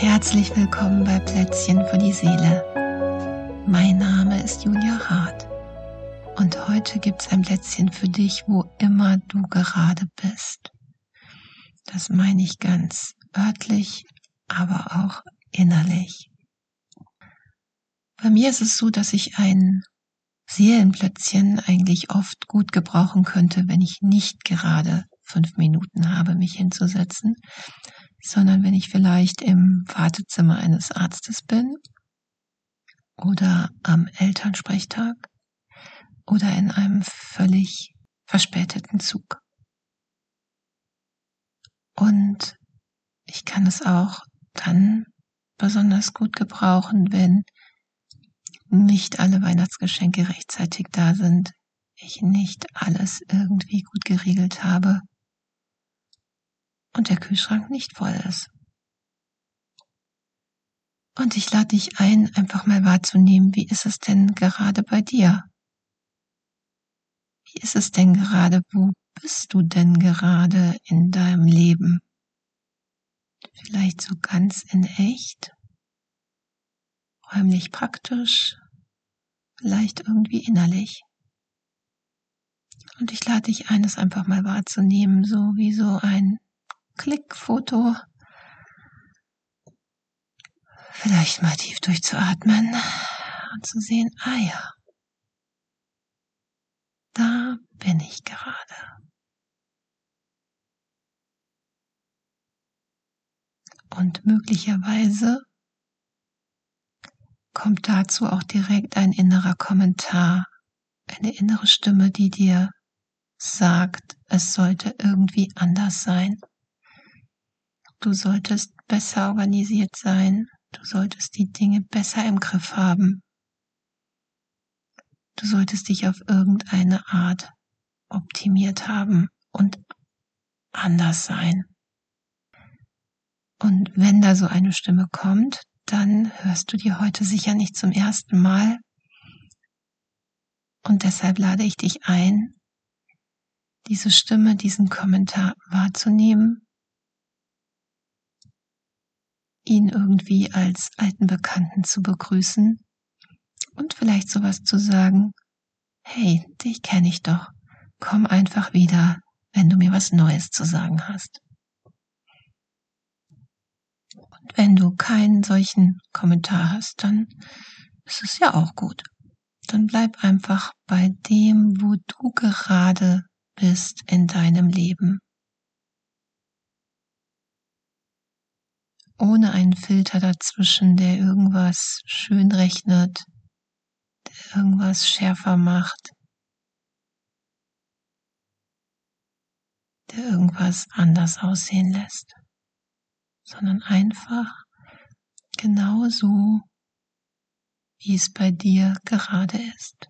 Herzlich willkommen bei Plätzchen für die Seele. Mein Name ist Julia Hart und heute gibt es ein Plätzchen für dich, wo immer du gerade bist. Das meine ich ganz örtlich, aber auch innerlich. Bei mir ist es so, dass ich ein Seelenplätzchen eigentlich oft gut gebrauchen könnte, wenn ich nicht gerade fünf Minuten habe, mich hinzusetzen, sondern wenn ich vielleicht im Wartezimmer eines Arztes bin oder am Elternsprechtag oder in einem völlig verspäteten Zug. Und ich kann es auch dann besonders gut gebrauchen, wenn nicht alle Weihnachtsgeschenke rechtzeitig da sind, ich nicht alles irgendwie gut geregelt habe und der Kühlschrank nicht voll ist. Und ich lade dich ein, einfach mal wahrzunehmen, wie ist es denn gerade bei dir? Wie ist es denn gerade? Wo bist du denn gerade in deinem Leben? Vielleicht so ganz in echt? Räumlich praktisch? Vielleicht irgendwie innerlich? Und ich lade dich ein, es einfach mal wahrzunehmen, so wie so ein Klickfoto. Vielleicht mal tief durchzuatmen und zu sehen, ah ja, da bin ich gerade. Und möglicherweise kommt dazu auch direkt ein innerer Kommentar, eine innere Stimme, die dir sagt, es sollte irgendwie anders sein. Du solltest besser organisiert sein. Du solltest die Dinge besser im Griff haben. Du solltest dich auf irgendeine Art optimiert haben und anders sein. Und wenn da so eine Stimme kommt, dann hörst du dir heute sicher nicht zum ersten Mal. Und deshalb lade ich dich ein, diese Stimme, diesen Kommentar wahrzunehmen ihn irgendwie als alten Bekannten zu begrüßen und vielleicht sowas zu sagen, hey, dich kenne ich doch, komm einfach wieder, wenn du mir was Neues zu sagen hast. Und wenn du keinen solchen Kommentar hast, dann ist es ja auch gut. Dann bleib einfach bei dem, wo du gerade bist in deinem Leben. Ohne einen Filter dazwischen, der irgendwas schön rechnet, der irgendwas schärfer macht, der irgendwas anders aussehen lässt, sondern einfach genau so, wie es bei dir gerade ist.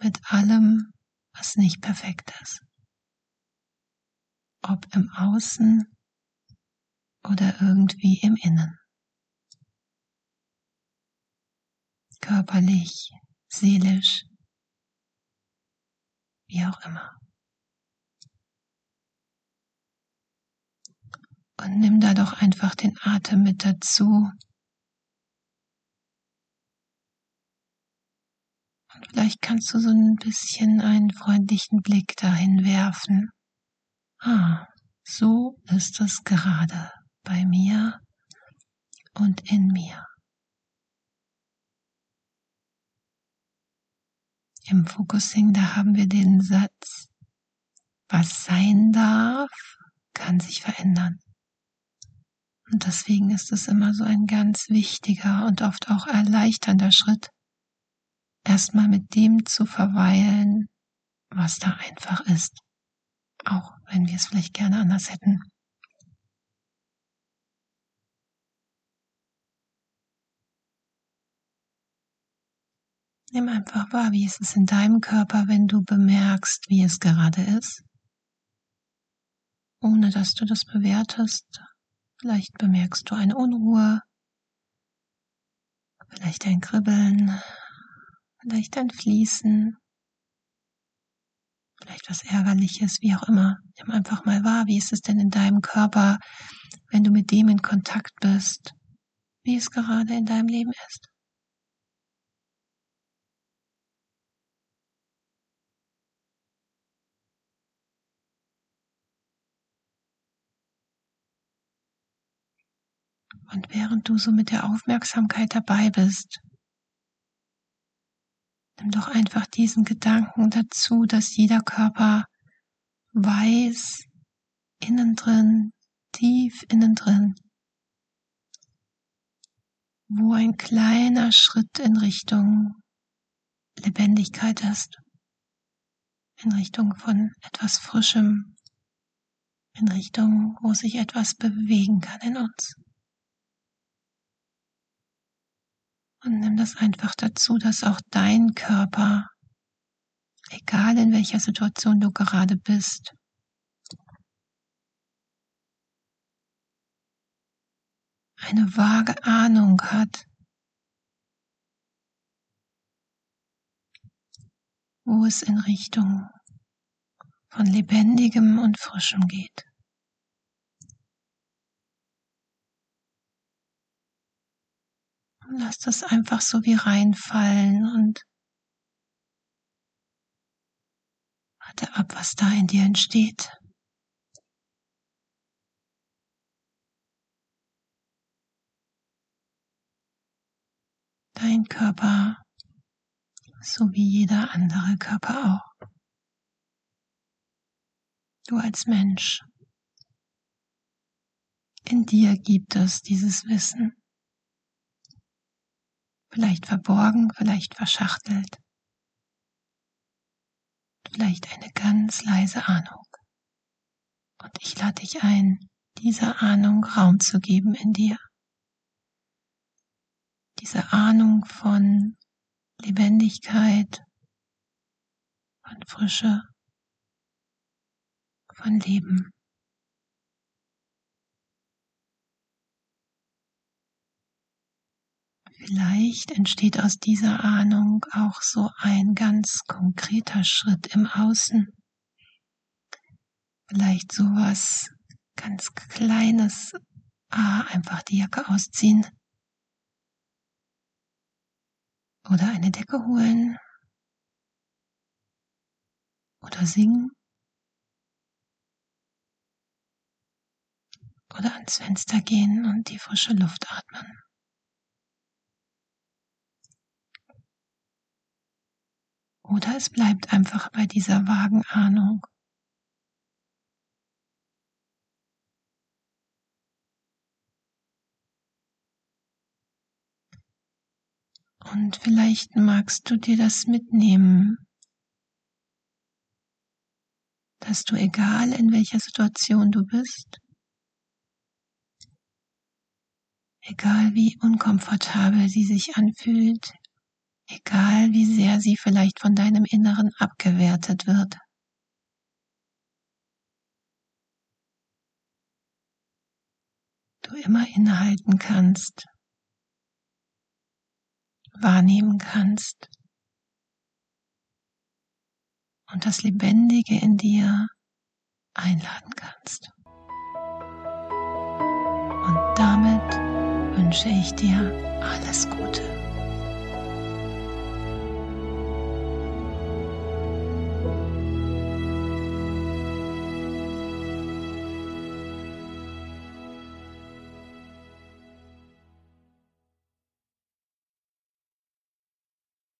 Mit allem, was nicht perfekt ist. Ob im Außen oder irgendwie im Innen. Körperlich, seelisch, wie auch immer. Und nimm da doch einfach den Atem mit dazu. Und vielleicht kannst du so ein bisschen einen freundlichen Blick dahin werfen. Ah, so ist es gerade bei mir und in mir. Im Focusing, da haben wir den Satz, was sein darf, kann sich verändern. Und deswegen ist es immer so ein ganz wichtiger und oft auch erleichternder Schritt, erstmal mit dem zu verweilen, was da einfach ist. Auch wenn wir es vielleicht gerne anders hätten. Nimm einfach wahr, wie ist es in deinem Körper, wenn du bemerkst, wie es gerade ist, ohne dass du das bewertest. Vielleicht bemerkst du eine Unruhe, vielleicht ein Kribbeln, vielleicht ein Fließen, vielleicht was Ärgerliches, wie auch immer. Nimm einfach mal wahr, wie ist es denn in deinem Körper, wenn du mit dem in Kontakt bist, wie es gerade in deinem Leben ist. Und während du so mit der Aufmerksamkeit dabei bist, nimm doch einfach diesen Gedanken dazu, dass jeder Körper weiß, innen drin, tief innen drin, wo ein kleiner Schritt in Richtung Lebendigkeit ist, in Richtung von etwas Frischem, in Richtung, wo sich etwas bewegen kann in uns. Und nimm das einfach dazu, dass auch dein Körper, egal in welcher Situation du gerade bist, eine vage Ahnung hat, wo es in Richtung von lebendigem und frischem geht. Lass das einfach so wie reinfallen und warte ab, was da in dir entsteht. Dein Körper, so wie jeder andere Körper auch. Du als Mensch. In dir gibt es dieses Wissen vielleicht verborgen, vielleicht verschachtelt, vielleicht eine ganz leise Ahnung. Und ich lade dich ein, dieser Ahnung Raum zu geben in dir. Diese Ahnung von Lebendigkeit, von Frische, von Leben. Vielleicht entsteht aus dieser Ahnung auch so ein ganz konkreter Schritt im Außen. Vielleicht sowas ganz Kleines. Ah, einfach die Jacke ausziehen. Oder eine Decke holen. Oder singen. Oder ans Fenster gehen und die frische Luft atmen. Oder es bleibt einfach bei dieser vagen Ahnung. Und vielleicht magst du dir das mitnehmen, dass du egal in welcher Situation du bist, egal wie unkomfortabel sie sich anfühlt, egal wie sehr sie vielleicht von deinem Inneren abgewertet wird. Du immer innehalten kannst, wahrnehmen kannst und das Lebendige in dir einladen kannst. Und damit wünsche ich dir alles Gute.